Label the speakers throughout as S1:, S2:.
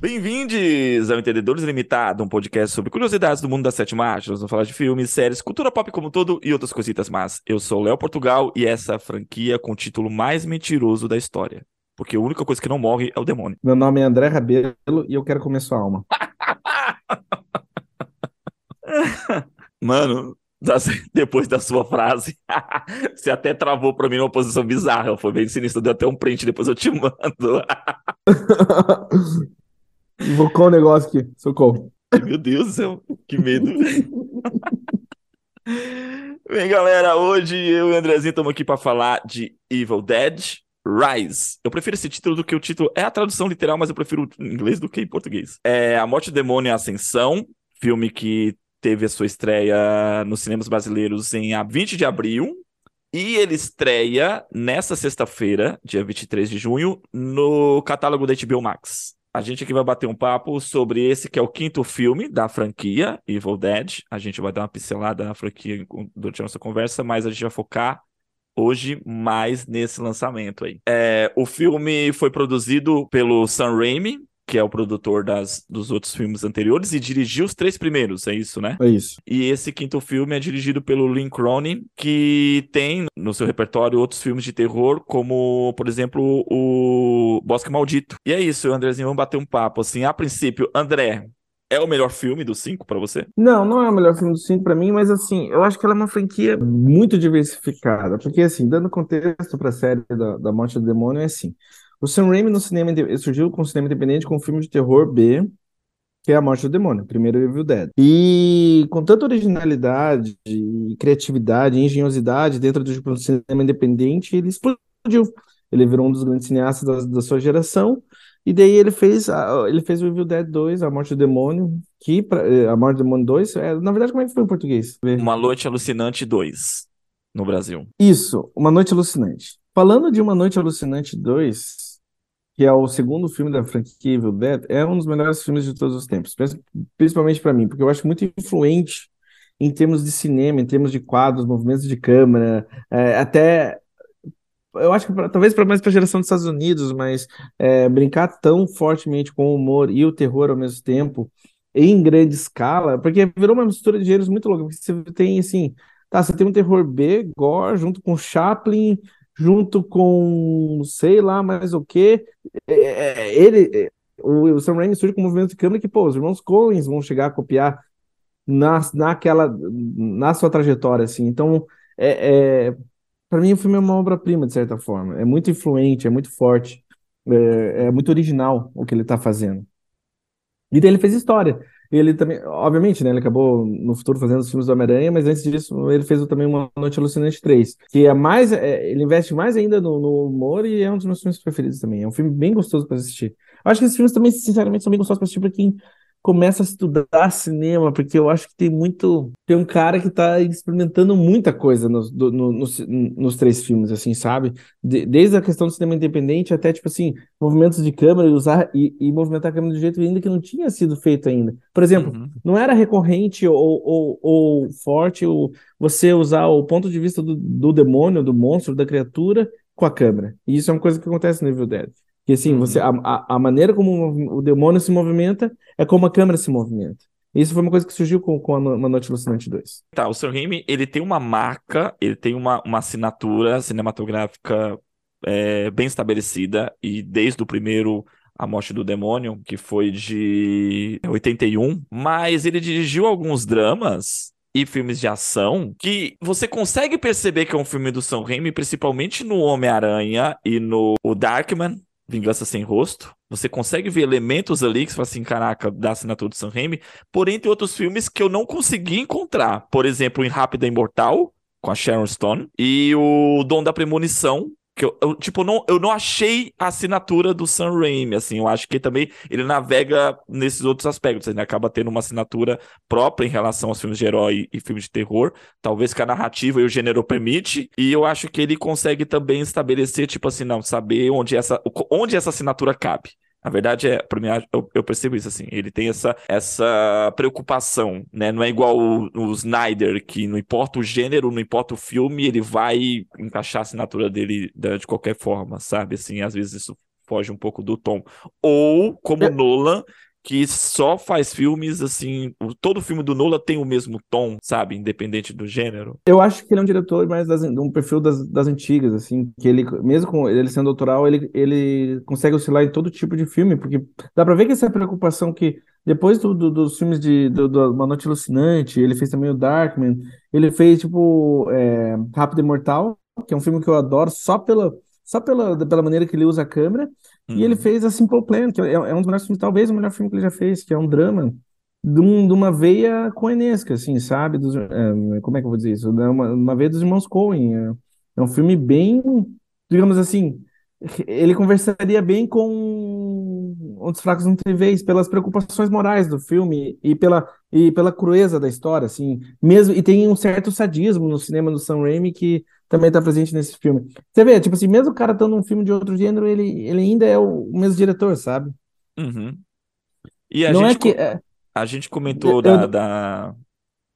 S1: Bem-vindos ao Entendedores Limitado, um podcast sobre curiosidades do mundo das sete marchas. Nós vamos falar de filmes, séries, cultura pop como um todo e outras coisitas mas Eu sou Léo Portugal e essa franquia com o título mais mentiroso da história. Porque a única coisa que não morre é o demônio.
S2: Meu nome é André Rabelo e eu quero comer sua alma.
S1: Mano, depois da sua frase, você até travou pra mim numa posição bizarra. Foi bem sinistro, deu até um print, depois eu te mando.
S2: Invocou um negócio aqui, socorro.
S1: Meu Deus do céu, que medo. Bem, galera, hoje eu e o Andrezinho estamos aqui para falar de Evil Dead Rise. Eu prefiro esse título do que o título. É a tradução literal, mas eu prefiro em inglês do que em português. É A Morte do Demônio e a Ascensão, filme que teve a sua estreia nos cinemas brasileiros em 20 de abril. E ele estreia nessa sexta-feira, dia 23 de junho, no catálogo da HBO Max. A gente aqui vai bater um papo sobre esse que é o quinto filme da franquia Evil Dead. A gente vai dar uma pincelada na franquia durante a nossa conversa, mas a gente vai focar hoje mais nesse lançamento aí. É, o filme foi produzido pelo Sam Raimi, que é o produtor das, dos outros filmes anteriores, e dirigiu os três primeiros, é isso, né?
S2: É isso.
S1: E esse quinto filme é dirigido pelo Lynn Cronin, que tem no seu repertório outros filmes de terror, como, por exemplo, o Bosque Maldito. E é isso, Andrezinho, vamos bater um papo. Assim, a princípio, André, é o melhor filme dos cinco para você?
S2: Não, não é o melhor filme dos cinco para mim, mas assim, eu acho que ela é uma franquia muito diversificada, porque assim, dando contexto para a série da, da Morte do Demônio, é assim, o Sam Raimi no cinema surgiu com o cinema independente com um filme de terror B, que é A Morte do Demônio, primeiro Evil Dead. E com tanta originalidade, criatividade, engenhosidade dentro do cinema independente, ele explodiu. Ele virou um dos grandes cineastas da, da sua geração. E daí ele fez, ele fez o Evil Dead 2, A Morte do Demônio, que pra, A Morte do Demônio 2, é, na verdade, como é que foi em português?
S1: Uma Noite Alucinante 2, no Brasil.
S2: Isso, Uma Noite Alucinante. Falando de Uma Noite Alucinante 2, que é o segundo filme da franquia Evil Dead, é um dos melhores filmes de todos os tempos, principalmente para mim, porque eu acho muito influente em termos de cinema, em termos de quadros, movimentos de câmera, é, até eu acho que pra, talvez para mais para a geração dos Estados Unidos, mas é, brincar tão fortemente com o humor e o terror ao mesmo tempo, em grande escala, porque virou uma mistura de gêneros muito louca, porque você tem assim, tá, você tem um terror B, gore, junto com Chaplin, junto com sei lá mais o que. É, é, é, ele, o, o Sam Raimi surge com um movimento de câmera que, pô, os irmãos Collins vão chegar a copiar na, naquela, na sua trajetória, assim. Então, é, é para mim o filme é uma obra-prima, de certa forma. É muito influente, é muito forte, é, é muito original o que ele está fazendo. E daí ele fez história. Ele também, obviamente, né? Ele acabou no futuro fazendo os filmes do Homem-Aranha, mas antes disso ele fez também Uma Noite Alucinante 3, que é mais, é, ele investe mais ainda no, no, humor e é um dos meus filmes preferidos também. É um filme bem gostoso para assistir. Acho que esses filmes também, sinceramente, são bem gostosos para assistir para quem começa a estudar cinema, porque eu acho que tem muito. Tem um cara que tá experimentando muita coisa nos, do, no, nos, nos três filmes, assim, sabe? De, desde a questão do cinema independente até, tipo assim, movimentos de câmera e usar e, e movimentar a câmera de jeito ainda que não tinha sido feito ainda. Por exemplo, uhum. não era recorrente ou, ou, ou forte ou você usar o ponto de vista do, do demônio, do monstro, da criatura com a câmera. E isso é uma coisa que acontece no Evil Dead. Que assim, uhum. você, a, a, maneira como o demônio se movimenta é como a câmera se movimenta. Isso foi uma coisa que surgiu com, com a Uma Noite Alucinante 2.
S1: Tá, o Sam Raimi, ele tem uma marca, ele tem uma, uma assinatura cinematográfica é, bem estabelecida, e desde o primeiro A Morte do Demônio, que foi de 81, mas ele dirigiu alguns dramas e filmes de ação que você consegue perceber que é um filme do Sam Raimi, principalmente no Homem-Aranha e no Darkman, Vingança Sem Rosto. Você consegue ver elementos ali que você fala assim, caraca, da assinatura do Sam Raimi. Porém, tem outros filmes que eu não consegui encontrar. Por exemplo, em Rápida Imortal, com a Sharon Stone. E o Dom da Premonição, que eu, eu, tipo, não, eu não achei a assinatura do Sam Raimi, assim, eu acho que também ele navega nesses outros aspectos, ele acaba tendo uma assinatura própria em relação aos filmes de herói e filmes de terror, talvez que a narrativa e o gênero permite, e eu acho que ele consegue também estabelecer, tipo assim, não, saber onde essa, onde essa assinatura cabe. Na verdade, é, para mim, eu, eu, percebo isso assim. Ele tem essa, essa preocupação, né? Não é igual o, o, Snyder, que não importa o gênero, não importa o filme, ele vai encaixar a assinatura dele de, qualquer forma, sabe? Assim, às vezes isso foge um pouco do tom. Ou, como
S2: É.
S1: Nolan, que só faz filmes assim. Todo filme do Nolan tem o mesmo tom, sabe? Independente do gênero.
S2: Eu acho que ele é um diretor mais das, um perfil das, das antigas, assim, que ele, mesmo com ele sendo autoral, ele, ele consegue oscilar em todo tipo de filme, porque dá pra ver que essa preocupação que depois do, do- dos filmes de do, do Uma Noite Alucinante, ele fez também o Darkman, ele fez, tipo, é, Rápido e Mortal, que é um filme que eu adoro só pela, só pela, pela maneira que ele usa a câmera, e ele
S1: Uhum.
S2: fez a Simple Plan, que é, é um dos melhores filmes, talvez o melhor filme que ele já fez, que é um drama de, um- de uma veia coenesca, assim, sabe? Dos, é, como é que eu vou dizer isso? É uma, uma veia dos irmãos Coen. É, é um filme bem, digamos assim, ele conversaria bem com Onde os Fracos Não Têm Vez, pelas preocupações morais do filme e pela, e pela crueza da história, assim, mesmo, e tem um certo sadismo no cinema do Sam Raimi que também está presente nesse filme. Você vê, tipo assim, mesmo o cara estando num filme de outro gênero, ele, ele ainda é o, mesmo diretor, sabe?
S1: Uhum. E a
S2: Não é
S1: gente,
S2: que.
S1: co-
S2: é,
S1: a gente comentou
S2: eu,
S1: da,
S2: eu-
S1: da-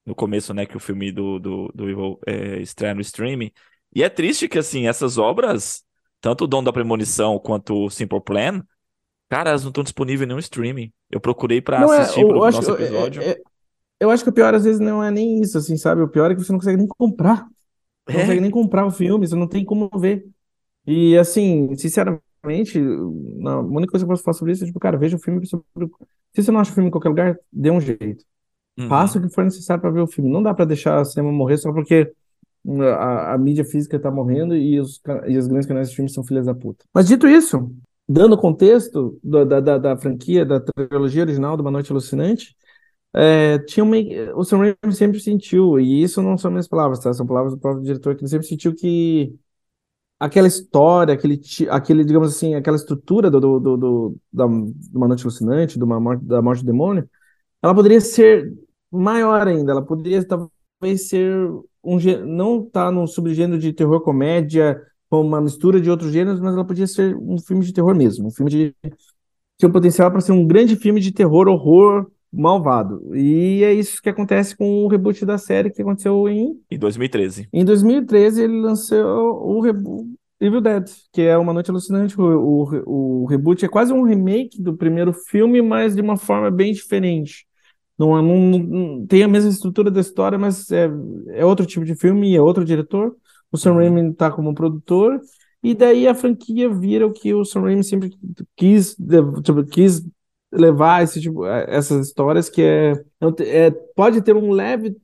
S1: no começo, né, que o filme do, do, do Evil é, estreia no streaming. E é triste que, assim, essas obras, tanto o Dom da Premonição quanto o Simple Plan, cara, elas não estão disponíveis em nenhum streaming. Eu procurei pra
S2: não é,
S1: assistir
S2: eu,
S1: pro
S2: eu acho,
S1: nosso
S2: eu, é-
S1: episódio.
S2: é- eu acho que o pior às vezes não é nem isso, assim, sabe? O pior é que você não consegue nem comprar. Não consegue
S1: É,
S2: nem comprar o filme, você não tem como ver. E assim, sinceramente, a única coisa que eu posso falar sobre isso é, tipo, cara, veja o filme sobre. Se você não acha o filme em qualquer lugar, dê um jeito. Faça
S1: uhum.
S2: o que for necessário para ver o filme. Não dá para deixar o cinema morrer só porque a, a mídia física tá morrendo e os, e os grandes canais de filme são filhas da puta. Mas dito isso, dando contexto do- da, da, da franquia, da trilogia original do Uma Noite Alucinante, é, tinha uma, o Sam Raimi sempre sentiu, e isso não são minhas palavras, tá? São palavras do próprio diretor, que ele sempre sentiu que aquela história, aquele, aquele, digamos assim, aquela estrutura do, do, do, do- da, de Uma Noite Alucinante, de uma morte, da morte do demônio, ela poderia ser maior ainda, ela poderia talvez ser um não tá num subgênero de terror comédia com uma mistura de outros gêneros, mas ela podia ser um filme de terror mesmo, um filme de tinha potencial para ser um grande filme de terror, horror, malvado. E é isso que acontece com o reboot da série que aconteceu em
S1: Em 2013.
S2: em 2013 ele lançou o reboot Evil Dead, que é Uma Noite Alucinante. O, o, o reboot é quase um remake do primeiro filme, mas de uma forma bem diferente. Não, é- não, não- tem a mesma estrutura da história, mas é, é outro tipo de filme, é outro diretor. O Sam
S1: Uhum.
S2: Raimi está como produtor, e daí a franquia vira o que o Sam Raimi sempre quis, tipo, quis levar esse tipo, eh, essas histórias que é, é é- pode ter um leve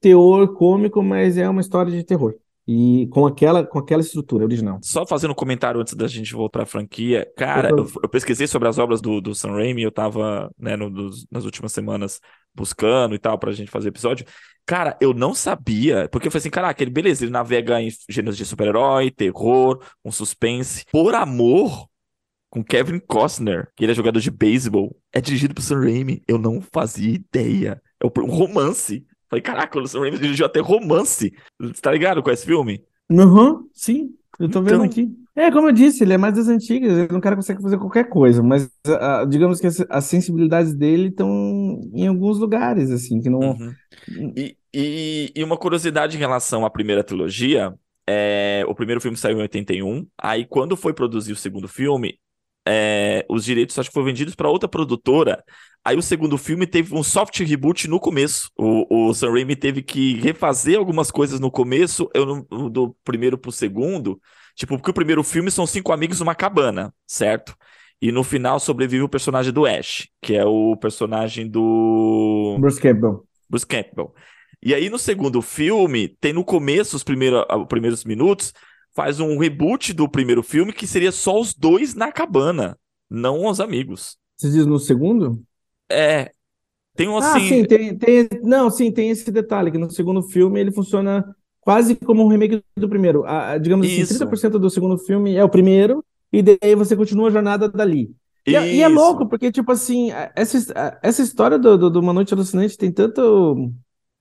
S2: teor cômico, mas é uma história de terror. E com aquela, com aquela estrutura original.
S1: Só fazendo um comentário antes da gente voltar à franquia. Cara,
S2: Eu
S1: eu, eu pesquisei sobre as obras do, do Sam Raimi, eu tava, né, no- dos- nas últimas semanas buscando e tal pra gente fazer episódio. Cara, eu não sabia, porque eu falei assim, caraca, ele, beleza, ele navega em gêneros de super-herói, terror, um suspense. Por Amor, com Kevin Costner, que ele é jogador de beisebol, é dirigido por Sam Raimi. Eu não fazia ideia. É um romance. Falei, caraca, o Sam Raimi dirigiu até romance. Você tá ligado com esse filme?
S2: Uhum, sim, eu tô vendo
S1: Então,
S2: aqui. É, como eu disse, ele é mais das antigas, ele não cara consegue fazer qualquer coisa, mas ah, digamos que as, as sensibilidades dele estão em alguns lugares, assim, que não.
S1: uhum. E, e, e uma curiosidade em relação à primeira trilogia, é, o primeiro filme saiu em 81, aí quando foi produzir o segundo filme, é, os direitos acho que foram vendidos para outra produtora, aí o segundo filme teve um soft reboot no começo, o, o Sam Raimi teve que refazer algumas coisas no começo, eu não- do primeiro pro segundo, tipo, porque o primeiro filme são cinco amigos numa cabana, certo? E no final sobrevive o personagem do Ash, que é o personagem do...
S2: Bruce Campbell.
S1: Bruce Campbell. E aí, no segundo filme, tem no começo, os primeiros, os primeiros minutos, faz um reboot do primeiro filme que seria só os dois na cabana, não os amigos.
S2: Você diz no segundo?
S1: É, tem um
S2: Ah,
S1: assim.
S2: sim, tem, tem, não, sim, tem esse detalhe, que no segundo filme ele funciona quase como um remake do primeiro. Ah, ah, digamos assim,
S1: Isso.
S2: 30% do segundo filme é o primeiro, e daí você continua a jornada dali. E, é- e é louco, porque, tipo assim, a- essa, a- essa história do, do, do Uma Noite Alucinante tem tanto.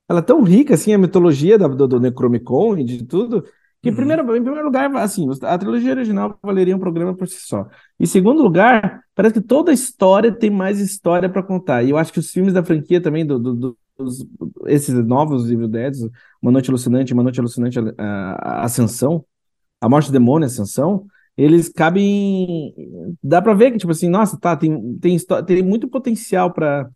S2: Ela é tão rica, assim, a mitologia da- do, do Necromicon e de tudo, que, em
S1: Uhum.
S2: primeiro, em primeiro lugar, assim, a trilogia original valeria um programa por si só. Em segundo lugar, parece que toda história tem mais história para contar. E eu acho que os filmes da franquia também, do, do- do- dos- esses novos Evil Dead, Uma Noite Alucinante, Uma Noite Alucinante, a, a Ascensão, A Morte do Demônio, Ascensão, eles cabem. Dá pra ver que, tipo assim, nossa, tá, tem, tem, tem muito potencial pra.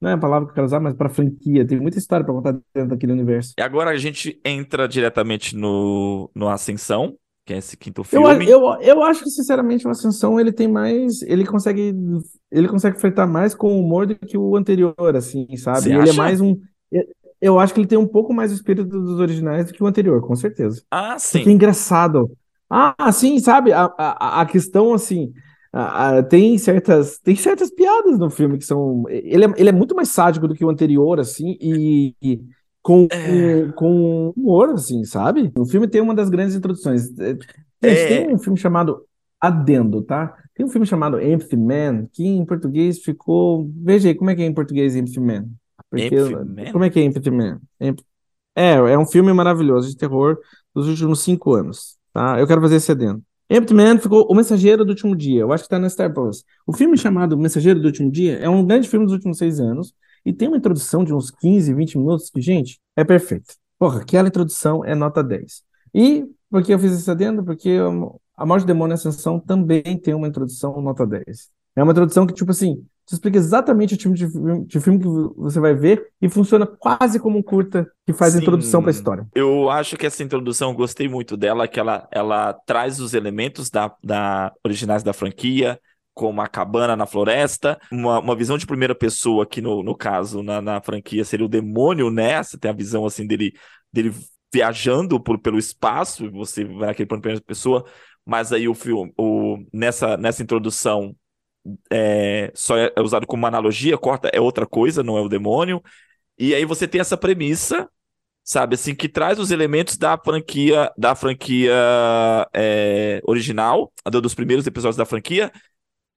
S2: Não é a palavra que eu quero usar, mas pra franquia. Tem muita história pra contar dentro daquele universo.
S1: E agora a gente entra diretamente no, no Ascensão, que é esse quinto
S2: Eu,
S1: filme.
S2: eu, eu acho que, sinceramente, o Ascensão ele tem mais. Ele consegue. Ele consegue flertar mais com o humor do que o anterior, assim, sabe?
S1: Você
S2: Ele é mais um. Eu acho que ele tem um pouco mais o espírito dos originais do que o anterior, com certeza.
S1: Ah,
S2: Porque é
S1: sim.
S2: engraçado. Ah, sim, sabe? A, a, a questão, assim, a- a- tem certas, tem certas piadas no filme que são. Ele é, ele é muito mais sádico do que o anterior, assim, e, e com,
S1: É.
S2: com humor, assim, sabe? O filme tem uma das grandes introduções. É, Gente,
S1: É.
S2: tem um filme chamado Adendo, tá? Tem um filme chamado Empty Man, que em português ficou. Veja aí, como é que é em português Empty Man? Porque,
S1: Man?
S2: como é que é Empty Man? Emp- É, é um filme maravilhoso de terror dos últimos cinco anos, tá? Eu quero fazer esse adendo. Empty Man ficou O Mensageiro do Último Dia. Eu acho que tá na Star Plus. O filme chamado O Mensageiro do Último Dia é um grande filme dos últimos seis anos e tem uma introdução de uns 15, 20 minutos que, gente, é perfeito. Porra, aquela introdução é nota 10. E por que eu fiz esse adendo? Porque A Morte do Demônio e Ascensão também tem uma introdução nota 10. É uma introdução que, tipo assim, te explica exatamente o tipo de filme, de filme que você vai ver e funciona quase como um curta que faz a
S1: Sim.
S2: introdução para a história.
S1: Eu acho que essa introdução, eu gostei muito dela, que ela, ela traz os elementos da, da originais da franquia, como a cabana na floresta, uma, uma visão de primeira pessoa, que no, no caso, na, na franquia, seria o demônio, né? Você tem a visão, assim, dele, dele viajando por, pelo espaço, e você vai naquele plano de primeira pessoa, mas aí o filme, o, nessa, nessa introdução, é, só é, é usado como uma analogia, corta, é outra coisa, não é o demônio, e aí você tem essa premissa sabe, assim, que traz os elementos da franquia, da franquia é, original, dos primeiros episódios da franquia,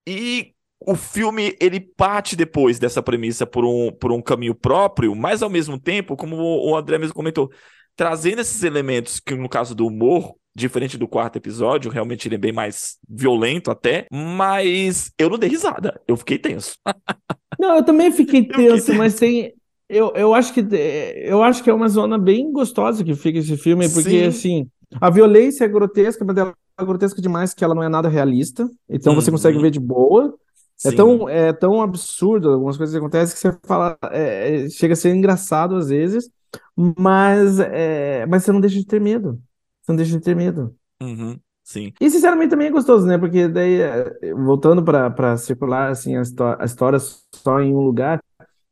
S1: e o filme, ele parte depois dessa premissa por um, por um caminho próprio, mas ao mesmo tempo, como o André mesmo comentou, trazendo esses elementos que, no caso do humor, diferente do quarto episódio, realmente ele é bem mais violento até, mas eu não dei risada, eu fiquei tenso.
S2: Não, eu também fiquei
S1: Eu fiquei
S2: tenso, mas tem. Eu, eu acho que eu acho que é uma zona bem gostosa que fica esse filme, porque
S1: Sim.
S2: assim, a violência é grotesca, mas ela é grotesca demais que ela não é nada realista. Então você
S1: Uhum.
S2: consegue ver de boa. É tão, é tão absurdo algumas coisas que acontecem que você fala, é, é, chega a ser engraçado às vezes, mas, é, mas você não deixa de ter medo. Não deixa de ter medo.
S1: Uhum, sim.
S2: E sinceramente também é gostoso, né? Porque daí, é, voltando para circular assim, a, histó- a história só em um lugar,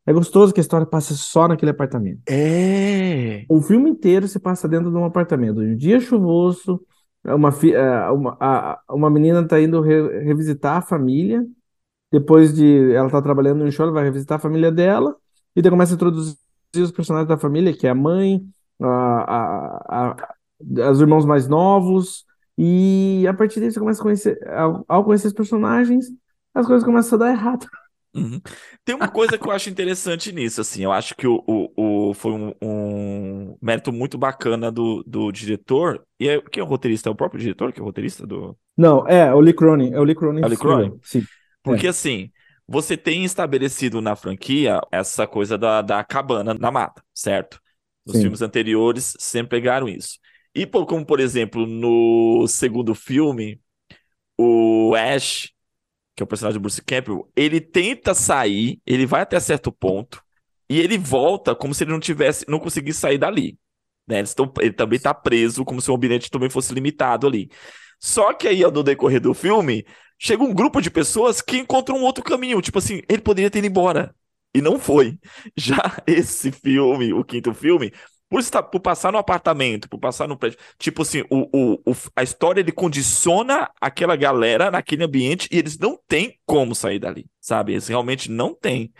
S2: é gostoso que a história passe só naquele apartamento.
S1: É.
S2: O filme inteiro se passa dentro de um apartamento. Um dia chuvoso, uma, fi- eh, uma, uma menina tá indo re- revisitar a família. Depois de ela tá trabalhando no show, ela vai revisitar a família dela. E daí começa a introduzir os personagens da família, que é a mãe, a, a, a- os irmãos mais novos. E a partir daí você começa a conhecer, ao, ao conhecer os personagens, as coisas começam a dar errado.
S1: Uhum. Tem uma coisa que eu acho interessante nisso, assim, eu acho que o, o, o- foi um, um mérito muito bacana do, do diretor, e é, quem é o roteirista? É o próprio diretor que é o roteirista do...
S2: Não, é o Lee Cronin, é o Lee Cronin
S1: É o Lee Cronin?
S2: Sim.
S1: Porque, assim, você tem estabelecido na franquia essa coisa da, da cabana na mata, certo? Nos
S2: Sim.
S1: filmes anteriores sempre pegaram isso. E como, por exemplo, no segundo filme, o Ash, que é o personagem do Bruce Campbell, ele tenta sair, ele vai até certo ponto, e ele volta como se ele não tivesse, não conseguisse sair dali. Né? Eles tão- ele também está preso, como se o ambiente também fosse limitado ali. Só que aí, no decorrer do filme, chega um grupo de pessoas que encontram um outro caminho. Tipo assim, ele poderia ter ido embora. E não foi. Já esse filme, o quinto filme, por, estar, por passar no apartamento, por passar no prédio, tipo assim, o, o, o- a história ele condiciona aquela galera naquele ambiente e eles não têm como sair dali, sabe? Eles realmente não têm.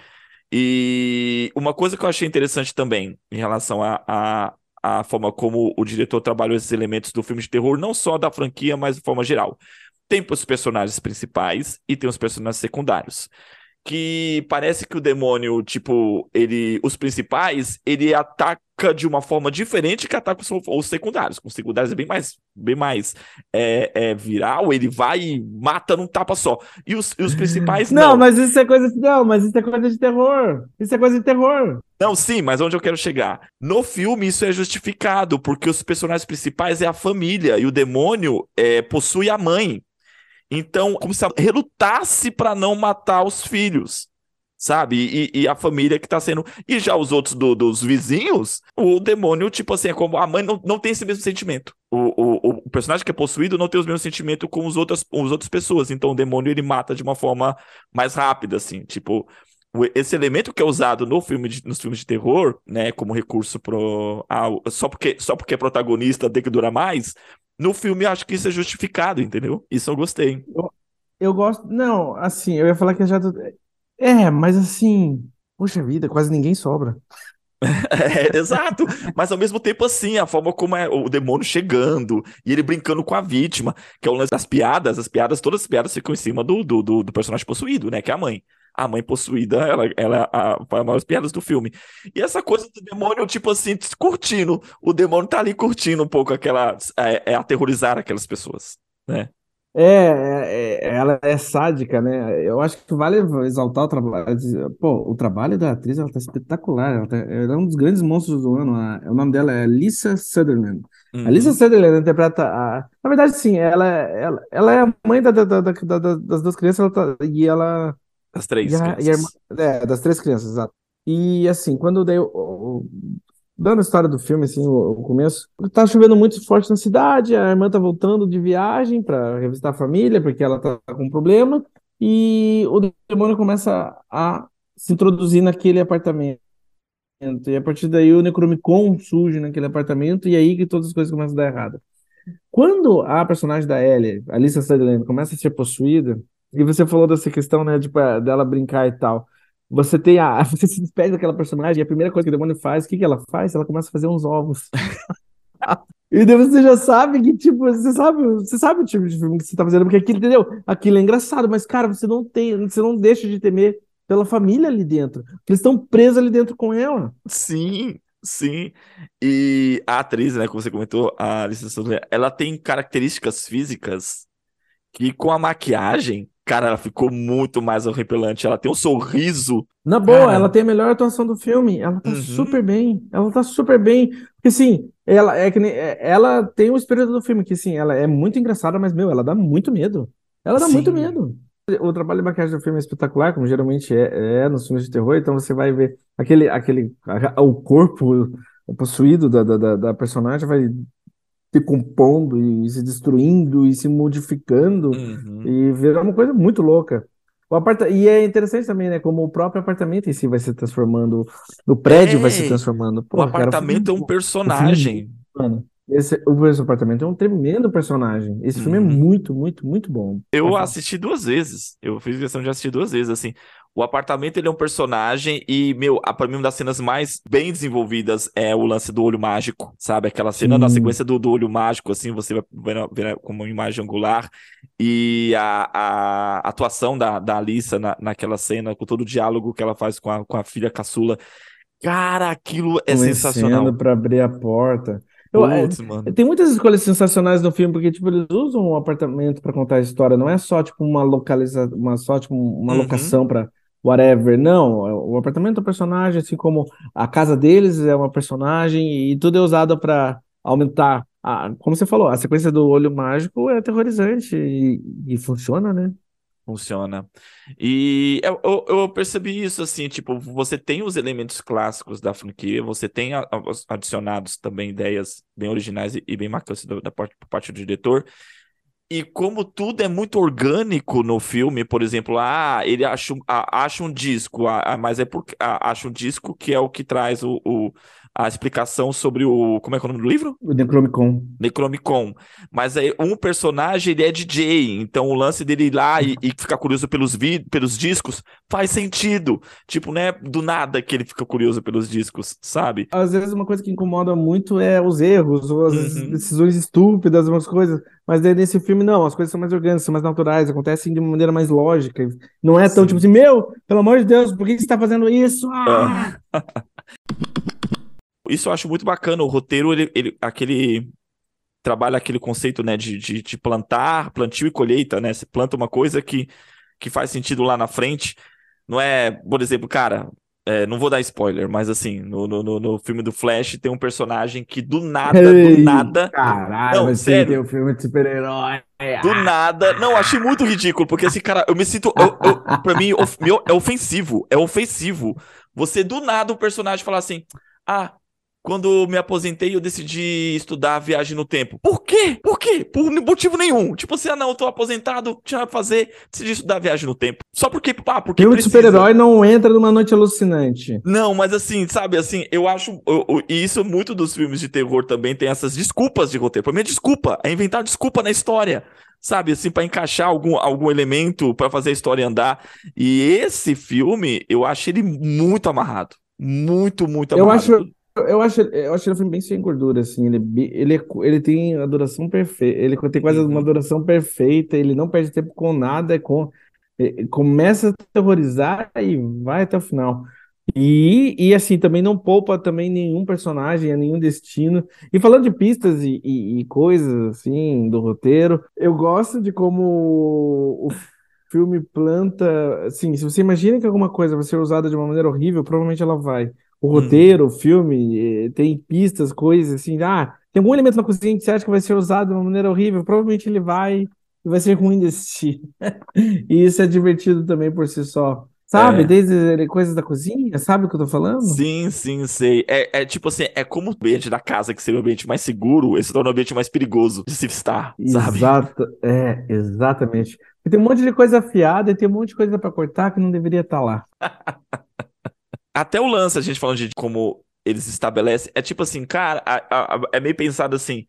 S1: E uma coisa que eu achei interessante também em relação a, a, a forma como o diretor trabalhou esses elementos do filme de terror, não só da franquia, mas de forma geral. Tem os personagens principais e tem os personagens secundários que parece que o demônio, tipo, ele, os principais, ele ataca de uma forma diferente que ataca os, os secundários. Com os secundários é bem mais, bem mais é, é, viral, ele vai e mata num tapa só. E os, e os principais não.
S2: Não, mas isso é coisa. Não, mas isso é coisa de terror. Isso é coisa de terror.
S1: Não, sim, mas onde eu quero chegar? No filme isso é justificado, porque os personagens principais é a família e o demônio é, possui a mãe. Então, como se relutasse para não matar os filhos sabe? E, e, a família que tá sendo. E já os outros do, dos vizinhos, o demônio, tipo assim, é como a mãe não, não tem esse mesmo sentimento. O, o, o personagem que é possuído não tem os mesmos sentimentos com os outras, com as outras pessoas. Então o demônio ele mata de uma forma mais rápida, assim. Tipo, esse elemento que é usado no filme de, nos filmes de terror, né, como recurso pro. Ah, só, porque, só porque é protagonista tem que durar mais. No filme, acho que isso é justificado, entendeu? Isso eu gostei.
S2: Eu, eu gosto. Não, assim, eu ia falar que já. É, mas assim, poxa vida, quase ninguém sobra.
S1: É, exato, mas ao mesmo tempo assim, a forma como é o demônio chegando e ele brincando com a vítima, que é o lance das piadas, as piadas, todas as piadas ficam em cima do, do, do, do personagem possuído, né, que é a mãe. A mãe possuída, ela, é a, a maiores piadas do filme. E essa coisa do demônio, tipo assim, curtindo, o demônio tá ali curtindo um pouco aquela, é, é aterrorizar aquelas pessoas, né.
S2: É, é, é, ela é sádica, né? Eu acho que vale exaltar o trabalho. Pô, o trabalho da atriz, ela tá espetacular. Ela, tá, ela é um dos grandes monstros do ano. A, o nome dela é Lisa Sutherland. Uhum. A Lisa Sutherland interpreta a... Na verdade, sim, ela, ela, ela é a mãe da, da, da, da das duas crianças ela tá, e ela...
S1: Das três
S2: a, irmã, é, das três crianças, exato. E assim, quando daí o, dando a história do filme, assim, o, o, começo, tá chovendo muito forte na cidade, a irmã tá voltando de viagem para revisitar a família, porque ela tá com um problema, e o demônio começa a se introduzir naquele apartamento. E a partir daí o Necromicon surge naquele apartamento, e é aí que todas as coisas começam a dar errado. Quando a personagem da Ellie, Alicia Sutherland, começa a ser possuída, e você falou dessa questão, né, tipo, dela brincar e tal, você tem a. Você se despede daquela personagem e a primeira coisa que o demônio faz, o que, que ela faz? Ela começa a fazer uns ovos. e daí você já sabe que, tipo, você sabe, você sabe o tipo de filme que você tá fazendo, porque aquilo, entendeu? Aquilo é engraçado, mas, cara, você não tem, você não deixa de temer pela família ali dentro. Eles estão presos ali dentro com ela.
S1: Sim, sim. E a atriz, né, como você comentou, a Alicia ela tem características físicas que com a maquiagem Cara, ela ficou muito mais horripilante. Ela tem um sorriso.
S2: Na boa, cara. ela tem a melhor atuação do filme. Ela tá uhum. super bem. Ela tá super bem. Porque, assim, ela, é que, é, ela tem o espírito do filme, que, assim, ela é muito engraçada, mas, meu, ela dá muito medo. Ela dá Sim. muito medo. O trabalho de maquiagem do filme é espetacular, como geralmente é, é nos filmes de terror, então você vai ver aquele, aquele o corpo possuído da, da, da personagem vai se compondo e se destruindo e se modificando uhum. e vira uma coisa muito louca. O aparta... E é interessante também, né? Como o próprio apartamento em si vai se transformando, o prédio é, vai se é, transformando.
S1: Pô, o apartamento cara, é um personagem.
S2: Mano, esse, o esse apartamento é um tremendo personagem. Esse uhum. filme é uhum. muito, muito, muito bom.
S1: Eu assisti duas vezes. Eu fiz questão de assistir duas vezes, assim. O apartamento ele é um personagem e, meu, a, pra mim uma das cenas mais bem desenvolvidas é o lance do olho mágico, sabe? Aquela cena da sequência do, do olho mágico, assim, você vai ver, ver como uma imagem angular e a, a atuação da, da Alissa na, naquela cena, com todo o diálogo que ela faz com a, com a filha caçula. Cara, aquilo é sensacional.
S2: para abrir a porta. Eu, é, Putz, é, tem muitas escolhas sensacionais no filme, porque, tipo, eles usam um apartamento para contar a história, não é só, tipo, uma localização, uma, só, tipo, uma uhum. locação para whatever. Não, é, o apartamento é um personagem, assim como a casa deles é uma personagem, e tudo é usado para aumentar. A, como você falou, a sequência do olho mágico é aterrorizante e, e funciona, né?
S1: Funciona. E eu, eu, eu, percebi isso assim, tipo, você tem os elementos clássicos da franquia, você tem a, a, adicionados também ideias bem originais e, e bem marcantes da, da parte, parte do diretor, e como tudo é muito orgânico no filme, por exemplo, ah, ele acha, acha um disco, ah, mas é porque ah, acha um disco que é o que traz o, o a explicação sobre o. Como é que é o nome do livro?
S2: O Necromicon.
S1: Necromicon. Mas aí um personagem ele é DJ, então o lance dele ir lá e, e ficar curioso pelos, vi pelos discos faz sentido. Tipo, né? Do nada que ele fica curioso pelos discos, sabe?
S2: Às vezes uma coisa que incomoda muito é os erros, ou as uhum. decisões estúpidas, umas coisas. Mas daí nesse filme, não, as coisas são mais orgânicas, são mais naturais, acontecem de uma maneira mais lógica. Não é tão Sim. tipo assim, meu, pelo amor de Deus, por que você está fazendo isso? Ah!
S1: isso eu acho muito bacana. O roteiro, ele, ele aquele trabalha aquele conceito, né, de, de, de, plantar, plantio e colheita, né? Você planta uma coisa que, que faz sentido lá na frente. Não é, por exemplo, cara, é, não vou dar spoiler, mas assim, no, no, no filme do Flash tem um personagem que do nada,
S2: Ei,
S1: do nada.
S2: Caralho,
S1: Não,
S2: mas
S1: sério.
S2: tem um filme de super-herói.
S1: Do nada. Não, achei muito ridículo, porque assim, cara, eu me sinto. Eu, eu, pra mim, of- meu, é ofensivo. É ofensivo. Você, do nada, o personagem falar assim: Ah, quando me aposentei, eu decidi estudar a viagem no tempo. Por quê? Por quê? Por motivo nenhum. Tipo assim, ah, não, eu tô aposentado, tinha nada pra fazer, decidi estudar a viagem no tempo. Só porque, pá, porque
S2: Filme de super-herói não entra numa noite alucinante.
S1: Não, mas assim, sabe, assim, eu acho. eu- eu- E isso, muito dos filmes de terror também tem essas desculpas de roteiro. Pra mim é desculpa, é inventar desculpa na história. Sabe, assim, pra encaixar algum, algum elemento pra fazer a história andar. E esse filme, eu acho ele muito amarrado. Muito, muito
S2: Eu
S1: amarrado.
S2: acho- Eu acho, eu acho ele um filme bem sem gordura, assim. Ele, é ele, é ele tem a duração perfeita. Ele tem quase
S1: Uhum.
S2: uma duração perfeita. Ele não perde tempo com nada. é Com, é- começa a terrorizar e vai até o final. E, e assim, também não poupa também nenhum personagem, nenhum destino. E falando de pistas e, e, e coisas assim do roteiro, eu gosto de como o filme planta. Assim, se você imagina que alguma coisa vai ser usada de uma maneira horrível, provavelmente ela vai. O
S1: Uhum.
S2: roteiro, o filme, tem pistas, coisas assim. Ah, tem algum elemento na cozinha que você acha que vai ser usado de uma maneira horrível, provavelmente ele vai e vai ser ruim desse tipo. E isso é divertido também por si só. Sabe?
S1: É.
S2: Desde coisas da cozinha, sabe o que eu tô falando?
S1: Sim, sim, sei. É, é tipo assim, é como o ambiente da casa que seria o ambiente mais seguro, esse torna o ambiente mais perigoso de se estar, sabe?
S2: Exato, é, exatamente. E tem um monte de coisa afiada e tem um monte de coisa pra cortar que não deveria estar lá.
S1: Até o lance, a gente falando de como eles estabelecem, é tipo assim, cara, a- a- é meio pensado assim,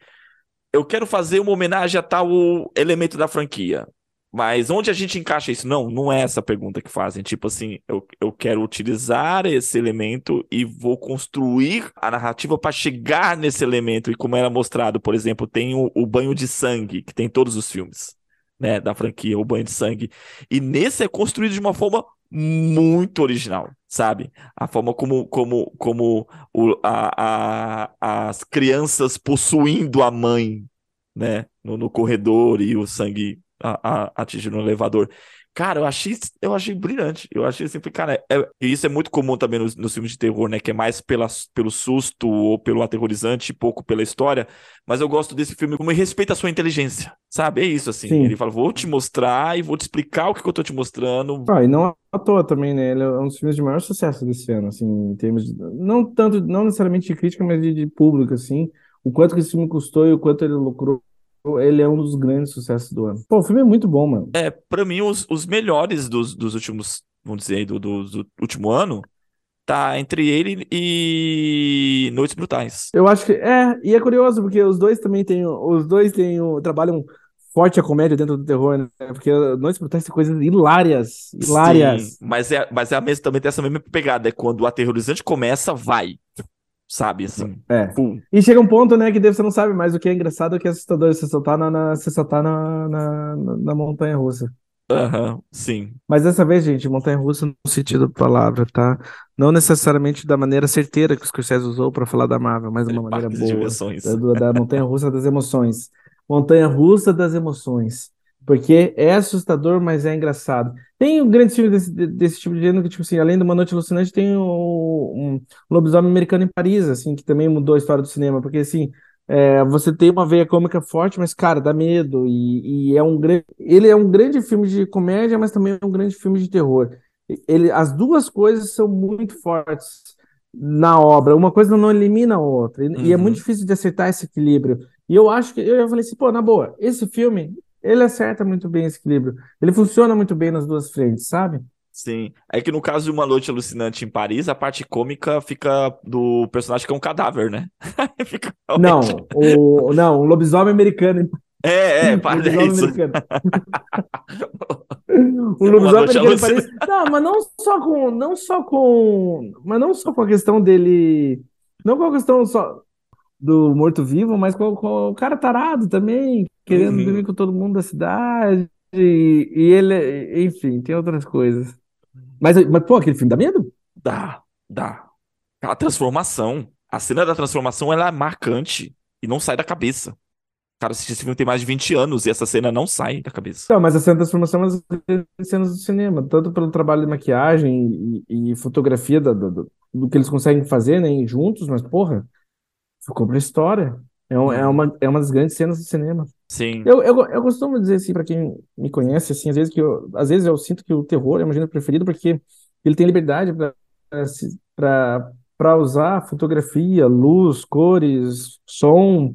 S1: eu quero fazer uma homenagem a tal elemento da franquia, mas onde a gente encaixa isso? Não, não é essa pergunta que fazem. Tipo assim, eu, eu quero utilizar esse elemento e vou construir a narrativa para chegar nesse elemento. E como era mostrado, por exemplo, tem o, o banho de sangue, que tem em todos os filmes, né, da franquia, o banho de sangue. E nesse é construído de uma forma muito original, sabe? A forma como, como, como o, a, a, as crianças possuindo a mãe, né? No, no corredor e o sangue atingindo o elevador. Cara, eu achei, eu achei brilhante. Eu achei assim, cara, é- e isso é muito comum também nos, nos filmes de terror, né? Que é mais pela, pelo susto ou pelo aterrorizante, e pouco pela história. Mas eu gosto desse filme como ele respeita a sua inteligência, sabe? É isso, assim.
S2: Sim.
S1: Ele fala, vou te mostrar e vou te explicar o que, que eu tô te mostrando.
S2: Ah, e não à toa também, né? Ele é um dos filmes de maior sucesso desse ano, assim, em termos de, não tanto, não necessariamente de crítica, mas de, de público, assim. O quanto que esse filme custou e o quanto ele lucrou, ele é um dos grandes sucessos do ano. Pô, o filme é muito bom, mano.
S1: É, pra mim, os, os melhores dos, dos últimos, vamos dizer, do, do, do último ano, tá entre ele e Noites Brutais.
S2: Eu acho que é, e é curioso porque os dois também têm, os dois têm, trabalham forte a comédia dentro do terror, né? Porque Noites Brutais tem coisas hilárias, hilárias.
S1: Sim, mas é, mas é a mesma, também tem essa mesma pegada, é quando o aterrorizante começa, vai, sabe, assim,
S2: É.
S1: pum.
S2: E chega um ponto, né, que você não sabe mais o que é engraçado o que é assustador. Você só tá na, na- você só tá na, na, na- montanha russa.
S1: Aham, sim.
S2: Mas dessa vez, gente, montanha russa no sentido da palavra, tá? Não necessariamente da maneira certeira que o Scorsese usou pra falar da Marvel, mas de uma maneira boa. Da, da montanha russa das emoções. Montanha russa das emoções. Porque é assustador, mas é engraçado. Tem um grande filme desse, desse tipo de gênero que, tipo assim, além de Uma Noite Alucinante, tem o, um Lobisomem Americano em Paris, assim, que também mudou a história do cinema. Porque, assim, é, você tem uma veia cômica forte, mas, cara, dá medo. E, e é um grande. Ele é um grande filme de comédia, mas também é um grande filme de terror. Ele, as duas coisas são muito fortes na obra. Uma coisa não elimina a outra. E, e é
S1: Uhum.
S2: muito difícil de acertar esse equilíbrio. E eu acho que eu falei assim, pô, na boa, esse filme, ele acerta muito bem esse equilíbrio. Ele funciona muito bem nas duas frentes, sabe?
S1: Sim. É que no caso de Uma Noite Alucinante em Paris, a parte cômica fica do personagem que é um cadáver, né? Fica
S2: Não, o não, o lobisomem americano.
S1: É, é,
S2: o
S1: para
S2: lobisomem
S1: isso.
S2: americano. O lobisomem americano em. Paris. Não, mas não só com, não só com, mas não só com a questão dele, não com a questão só do morto-vivo, mas com, com o cara tarado também, querendo
S1: Uhum.
S2: dormir com todo mundo da cidade. E, e ele, enfim, tem outras coisas. Mas, mas, pô, aquele filme dá medo?
S1: Dá, dá. A transformação. A cena da transformação ela é marcante e não sai da cabeça. Cara, esse filme tem mais de 20 anos e essa cena não sai da cabeça.
S2: Não, mas a cena da transformação é uma das cenas do cinema, tanto pelo trabalho de maquiagem e, e fotografia do, do, do, que eles conseguem fazer, né, juntos, mas porra, ficou pra história. É, um, é, uma, é uma das grandes cenas do cinema.
S1: Sim.
S2: Eu, eu, eu costumo dizer assim, pra quem me conhece, assim, às vezes que eu, às vezes eu sinto que o terror é o meu gênero preferido porque ele tem liberdade para usar fotografia, luz, cores, som,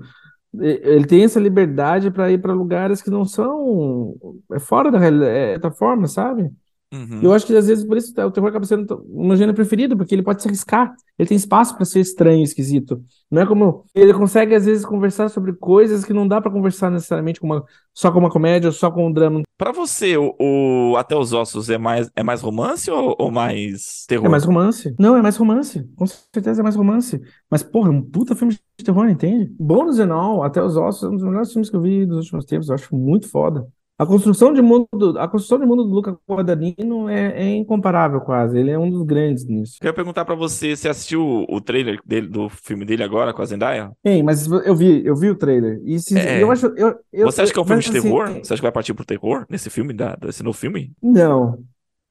S2: ele tem essa liberdade para ir para lugares que não são é fora da é da forma, sabe?
S1: Uhum.
S2: Eu acho que às vezes por isso o terror acaba sendo meu gênero preferido, porque ele pode se arriscar, ele tem espaço para ser estranho, esquisito. Não é como ele consegue às vezes conversar sobre coisas que não dá para conversar necessariamente com uma, só com uma comédia ou só com um drama.
S1: Para você, o, o, Até os Ossos é mais é mais romance ou, ou, mais terror?
S2: É mais romance. Não, é mais romance. Com certeza é mais romance. Mas porra, é um puta filme de terror, entende? Bônus e all, Até os Ossos é um dos melhores filmes que eu vi nos últimos tempos. Eu acho muito foda. A construção de mundo, a construção de mundo do Luca Guadagnino é, é, incomparável quase. Ele é um dos grandes nisso.
S1: Queria perguntar para você, você assistiu o trailer dele, do filme dele agora com a Zendaya?
S2: Ei, mas eu vi, eu vi o trailer. E se,
S1: é...
S2: eu acho, eu, eu,
S1: você acha que é um filme de
S2: assim,
S1: terror? Você acha que vai partir pro terror nesse filme, da, desse novo filme?
S2: Não,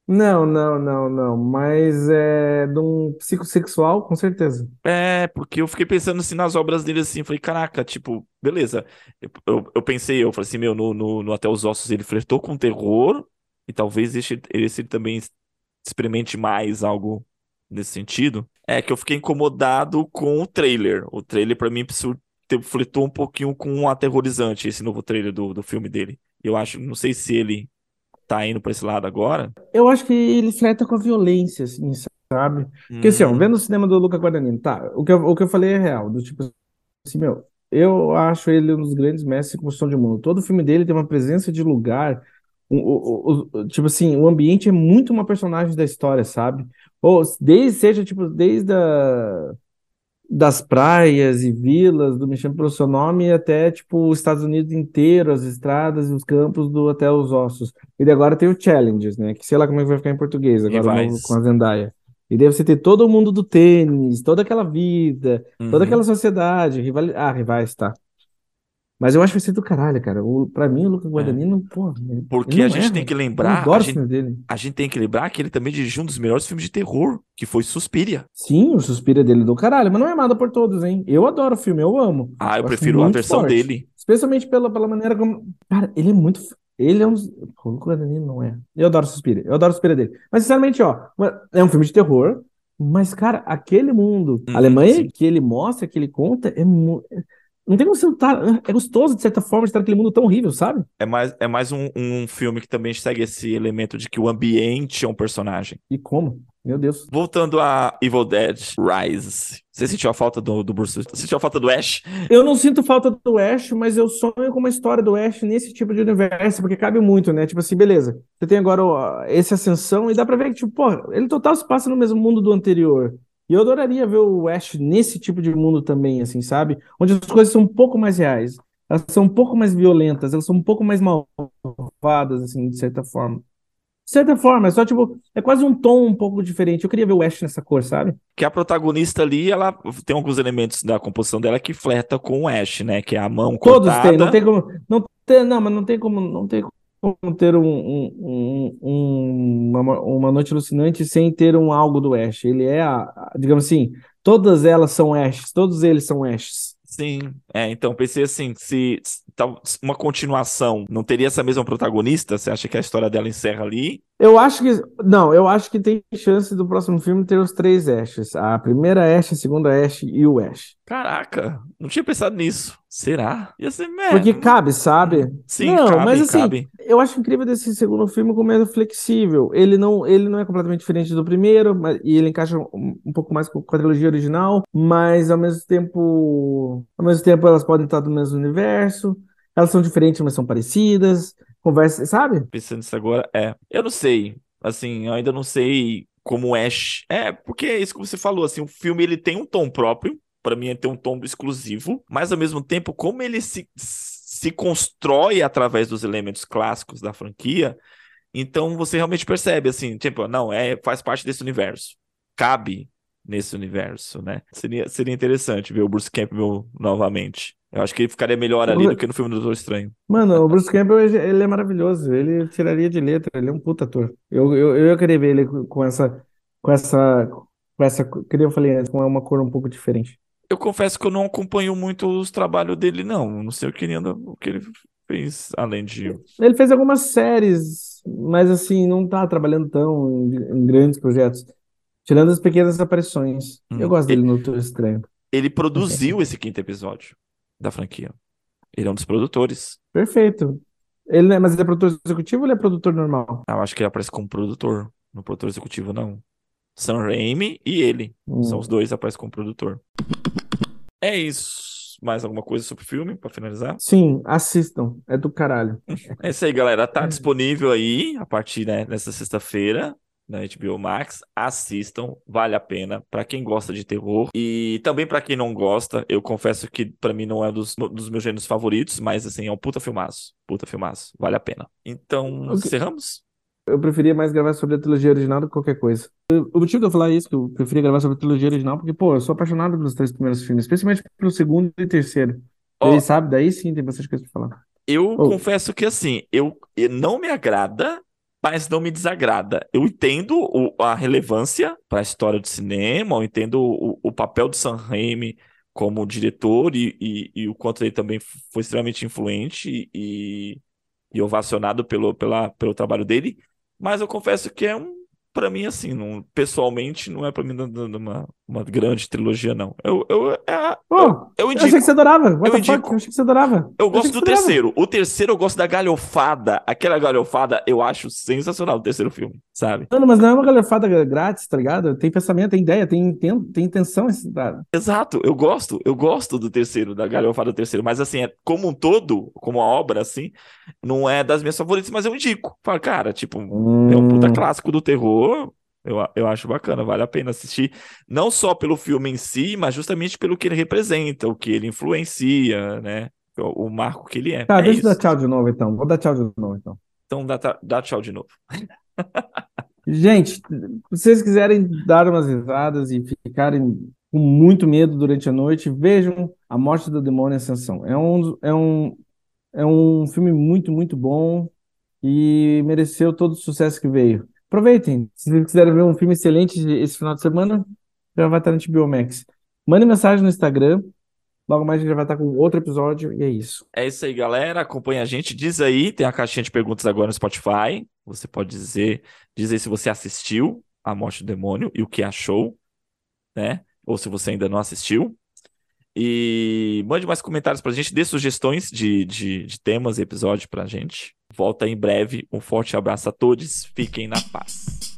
S2: não, não, não, não. Mas é de um psicossexual, com certeza.
S1: É, porque eu fiquei pensando assim nas obras dele assim, falei, caraca, tipo, beleza. Eu, eu, eu pensei, eu falei assim, meu, no, no, no, Até os Ossos ele flertou com terror, e talvez esse, esse também experimente mais algo nesse sentido. É que eu fiquei incomodado com o trailer. O trailer, para mim, flertou um pouquinho com um aterrorizante, esse novo trailer do, do filme dele. Eu acho, não sei se ele tá indo pra esse lado agora?
S2: Eu acho que ele flerta com a violência, assim, sabe? Porque assim, ó, uhum. vendo o cinema do Luca Guadagnino, tá, o que, eu, o que eu falei é real, do tipo assim, meu, eu acho ele um dos grandes mestres de construção de mundo. Todo filme dele tem uma presença de lugar, o, o, o, tipo assim, o ambiente é muito uma personagem da história, sabe? Ou desde, seja, tipo, desde a das praias e vilas do Me Chame Pelo Seu Nome até, tipo, os Estados Unidos inteiro, as estradas e os campos do Até os Ossos. E agora tem o Challenges, né? Que sei lá como é que vai ficar em português agora com a Zendaya. E daí você ter todo o mundo do tênis, toda aquela vida, uhum. toda aquela sociedade, rival... ah, rivais, tá. Mas eu acho que vai ser do caralho, cara. O, pra mim, o Lucas Guadagnino, é. pô.
S1: Porque a gente erra. tem que lembrar. a, gente, dele. a gente tem que lembrar que ele também dirigiu um dos melhores filmes de terror, que foi Suspiria.
S2: Sim, o Suspiria dele é do caralho, mas não é amado por todos, hein? Eu adoro o filme, eu amo.
S1: Ah, eu, eu prefiro a versão forte. dele.
S2: Especialmente pela, pela maneira como. Cara, ele é muito. Ele é um. O Lucas Guadagnino não é. Eu adoro Suspiria, eu adoro Suspiria dele. Mas, sinceramente, ó, é um filme de terror. Mas, cara, aquele mundo, hum, Alemanha sim. que ele mostra, que ele conta, é muito não tem como você estar. É gostoso, de certa forma, estar naquele mundo tão horrível, sabe?
S1: É mais, é mais um, um filme que também segue esse elemento de que o ambiente é um personagem.
S2: E como? Meu Deus.
S1: Voltando a Evil Dead Rise. Você sentiu a falta do, do Bruce? Você sentiu a falta do Ash?
S2: Eu não sinto falta do Ash, mas eu sonho com uma história do Ash nesse tipo de universo, porque cabe muito, né? Tipo assim, beleza. Você tem agora ó, essa ascensão e dá pra ver que, tipo, pô, ele total se passa no mesmo mundo do anterior. E eu adoraria ver o Ash nesse tipo de mundo também, assim, sabe? Onde as coisas são um pouco mais reais. Elas são um pouco mais violentas, elas são um pouco mais malvadas, assim, de certa forma. De certa forma, é só tipo, é quase um tom um pouco diferente. Eu queria ver o Ash nessa cor, sabe?
S1: Que a protagonista ali, ela tem alguns elementos da composição dela que flerta com o Ash, né? Que é a mão
S2: Todos
S1: cortada.
S2: têm, não tem como. Não, tem, não, mas não tem como. Não tem como ter um, um, um, uma, uma noite alucinante sem ter um algo do Ash. Ele é, a, digamos assim, todas elas são Ashes, todos eles são Ashes.
S1: Sim, é, então pensei assim, se, se uma continuação não teria essa mesma protagonista, você acha que a história dela encerra ali?
S2: Eu acho que. Não, eu acho que tem chance do próximo filme ter os três Ashes. A primeira Ash, a segunda Ash e o Ash.
S1: Caraca, não tinha pensado nisso. Será?
S2: Ia ser merda. Porque cabe, sabe?
S1: Sim, não, cabe, mas assim, cabe.
S2: eu acho incrível desse segundo filme como é flexível. Ele não, ele não é completamente diferente do primeiro, mas, e ele encaixa um, um pouco mais com a trilogia original, mas ao mesmo tempo. Ao mesmo tempo, elas podem estar do mesmo universo. Elas são diferentes, mas são parecidas conversa, sabe?
S1: Pensando nisso agora, é. Eu não sei. Assim, eu ainda não sei como Ash. É, porque é isso que você falou, assim, o filme ele tem um tom próprio. Para mim, ele tem um tom exclusivo, mas ao mesmo tempo, como ele se, se constrói através dos elementos clássicos da franquia, então você realmente percebe assim, tipo, não, é faz parte desse universo. Cabe nesse universo, né? Seria, seria interessante ver o Bruce Campbell novamente. Eu acho que ele ficaria melhor ali do que no filme do Doutor Estranho.
S2: Mano, o Bruce Campbell, ele é maravilhoso. Ele tiraria de letra, ele é um puta ator. Eu, eu, eu ia querer ver ele com essa, com essa, com essa, que eu falei antes, com uma cor um pouco diferente.
S1: Eu confesso que eu não acompanho muito os trabalhos dele, não. Não sei o que ele, anda, o que ele fez além de.
S2: Ele fez algumas séries, mas assim, não tá trabalhando tão em, em grandes projetos. Tirando as pequenas aparições. Hum. Eu gosto dele no Doutor Estranho.
S1: Ele produziu esse quinto episódio da franquia. Ele é um dos produtores.
S2: Perfeito. Ele é, mas ele é produtor executivo ou ele é produtor normal?
S1: Ah, eu acho que ele aparece como produtor. No produtor executivo, não. Sam Raimi e ele. Hum. São os dois aparecem como produtor. É isso. Mais alguma coisa sobre o filme para finalizar?
S2: Sim, assistam. É do caralho.
S1: é isso aí, galera. Tá é. disponível aí a partir né, dessa sexta-feira na HBO Max, assistam, vale a pena para quem gosta de terror e também para quem não gosta. Eu confesso que para mim não é dos, dos meus gêneros favoritos, mas assim é um puta filmaço, puta filmaço, vale a pena. Então, okay. encerramos.
S2: Eu preferia mais gravar sobre a trilogia original do que qualquer coisa. O motivo de eu falar isso, que eu preferia gravar sobre a trilogia original, porque, pô, eu sou apaixonado pelos três primeiros filmes, especialmente pelo segundo e terceiro. Oh, Ele sabe, daí sim tem bastante coisa pra falar.
S1: Eu oh. confesso que, assim, eu, eu não me agrada mas não me desagrada. Eu entendo o, a relevância para a história do cinema, eu entendo o, o papel do Sam Raimi como diretor e, e, e, o quanto ele também foi extremamente influente e, e ovacionado pelo, pela, pelo trabalho dele, mas eu confesso que é um para mim, assim, não, pessoalmente, não é para mim uma, uma grande trilogia, não. Eu, eu, é,
S2: oh, eu, eu, indico. Eu achei que você adorava. What eu indico. Eu achei que você adorava.
S1: Eu gosto do terceiro. O terceiro eu gosto da galhofada. Aquela galhofada eu acho sensacional, o terceiro filme, sabe?
S2: Não, mas não é uma galhofada grátis, tá ligado? Tem pensamento, tem ideia, tem, tem, tem intenção.
S1: Exato, eu gosto. Eu gosto do terceiro, da galhofada do terceiro. Mas, assim, é, como um todo, como a obra, assim, não é das minhas favoritas, mas eu indico. Fala, cara, tipo, hum. é um puta hum. clássico do terror eu, eu acho bacana, vale a pena assistir, não só pelo filme em si, mas justamente pelo que ele representa, o que ele influencia, né? O, o marco que ele é.
S2: Tá,
S1: é
S2: deixa isso. eu dar tchau de novo então. Vou dar tchau de novo então.
S1: Então dá, dá tchau de novo.
S2: Gente, se vocês quiserem dar umas risadas e ficarem com muito medo durante a noite, vejam A Morte do Demônio e Ascensão. É um, é um, é um filme muito, muito bom e mereceu todo o sucesso que veio. Aproveitem. Se vocês quiserem ver um filme excelente esse final de semana, já vai estar no HBO Max. Mande mensagem no Instagram. Logo mais a gente vai estar com outro episódio e é isso.
S1: É isso aí, galera. Acompanha a gente. Diz aí, tem a caixinha de perguntas agora no Spotify. Você pode dizer, diz aí se você assistiu A Morte do Demônio e o que achou, né? Ou se você ainda não assistiu. E mande mais comentários pra gente, dê sugestões de, de, de temas e episódios pra gente volta em breve. Um forte abraço a todos. Fiquem na paz.